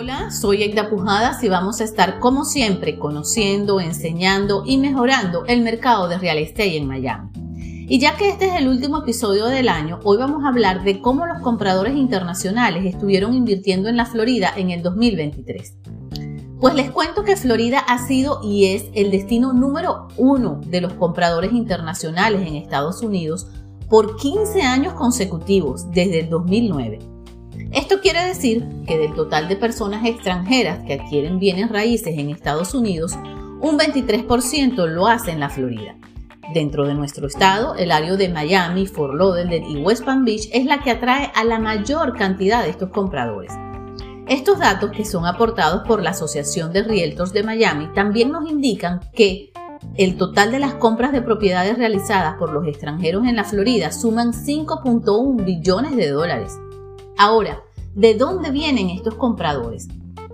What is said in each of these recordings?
Hola, soy Egda Pujadas y vamos a estar como siempre conociendo, enseñando y mejorando el mercado de real estate en Miami. Y ya que este es el último episodio del año, hoy vamos a hablar de cómo los compradores internacionales estuvieron invirtiendo en la Florida en el 2023. Pues les cuento que Florida ha sido y es el destino número uno de los compradores internacionales en Estados Unidos por 15 años consecutivos desde el 2009. Esto quiere decir que del total de personas extranjeras que adquieren bienes raíces en Estados Unidos, un 23% lo hace en la Florida. Dentro de nuestro estado, el área de Miami, Fort Lauderdale y West Palm Beach es la que atrae a la mayor cantidad de estos compradores. Estos datos que son aportados por la Asociación de Realtors de Miami también nos indican que el total de las compras de propiedades realizadas por los extranjeros en la Florida suman 5.1 billones de dólares. Ahora, ¿de dónde vienen estos compradores?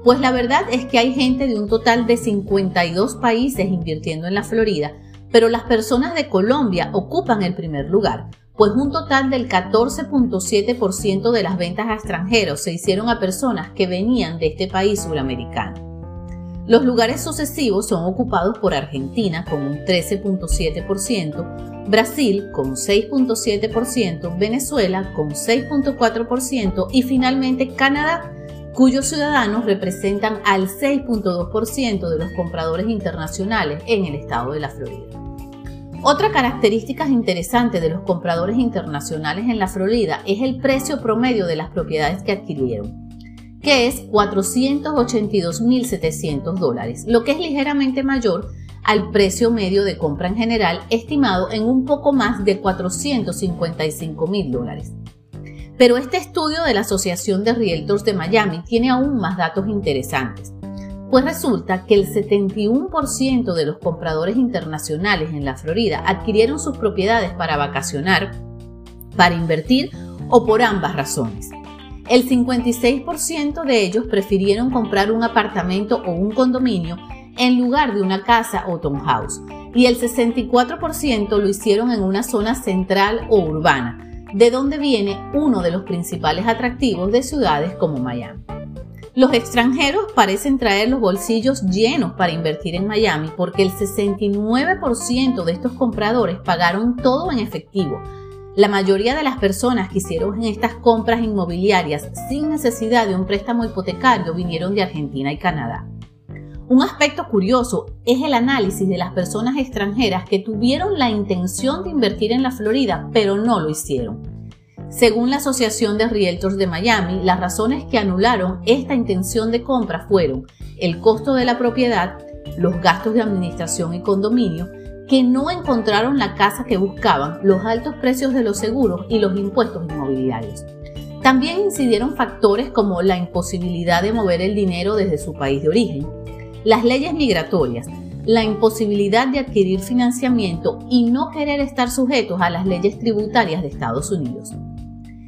Pues la verdad es que hay gente de un total de 52 países invirtiendo en la Florida, pero las personas de Colombia ocupan el primer lugar, pues un total del 14.7% de las ventas a extranjeros se hicieron a personas que venían de este país suramericano. Los lugares sucesivos son ocupados por Argentina con un 13.7%, Brasil con 6.7%, Venezuela con 6.4% y finalmente Canadá, cuyos ciudadanos representan al 6.2% de los compradores internacionales en el estado de la Florida. Otra característica interesante de los compradores internacionales en la Florida es el precio promedio de las propiedades que adquirieron que es 482.700 dólares, lo que es ligeramente mayor al precio medio de compra en general, estimado en un poco más de 455.000 dólares. Pero este estudio de la Asociación de Realtors de Miami tiene aún más datos interesantes, pues resulta que el 71% de los compradores internacionales en la Florida adquirieron sus propiedades para vacacionar, para invertir o por ambas razones. El 56% de ellos prefirieron comprar un apartamento o un condominio en lugar de una casa o townhouse y el 64% lo hicieron en una zona central o urbana, de donde viene uno de los principales atractivos de ciudades como Miami. Los extranjeros parecen traer los bolsillos llenos para invertir en Miami porque el 69% de estos compradores pagaron todo en efectivo, la mayoría de las personas que hicieron estas compras inmobiliarias sin necesidad de un préstamo hipotecario vinieron de Argentina y Canadá. Un aspecto curioso es el análisis de las personas extranjeras que tuvieron la intención de invertir en la Florida, pero no lo hicieron. Según la Asociación de Realtors de Miami, las razones que anularon esta intención de compra fueron el costo de la propiedad, los gastos de administración y condominio, que no encontraron la casa que buscaban, los altos precios de los seguros y los impuestos inmobiliarios. También incidieron factores como la imposibilidad de mover el dinero desde su país de origen, las leyes migratorias, la imposibilidad de adquirir financiamiento y no querer estar sujetos a las leyes tributarias de Estados Unidos.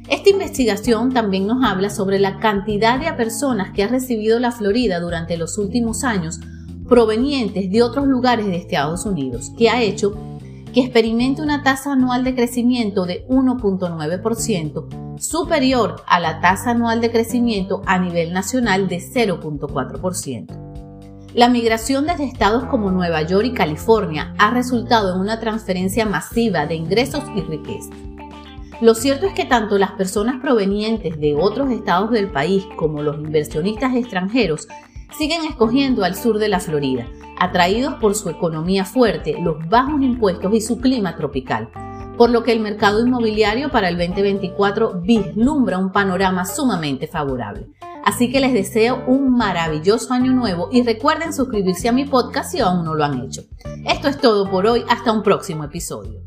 Esta investigación también nos habla sobre la cantidad de personas que ha recibido la Florida durante los últimos años provenientes de otros lugares de Estados Unidos, que ha hecho que experimente una tasa anual de crecimiento de 1.9%, superior a la tasa anual de crecimiento a nivel nacional de 0.4%. La migración desde estados como Nueva York y California ha resultado en una transferencia masiva de ingresos y riqueza. Lo cierto es que tanto las personas provenientes de otros estados del país como los inversionistas extranjeros siguen escogiendo al sur de la Florida, atraídos por su economía fuerte, los bajos impuestos y su clima tropical, por lo que el mercado inmobiliario para el 2024 vislumbra un panorama sumamente favorable. Así que les deseo un maravilloso año nuevo y recuerden suscribirse a mi podcast si aún no lo han hecho. Esto es todo por hoy, hasta un próximo episodio.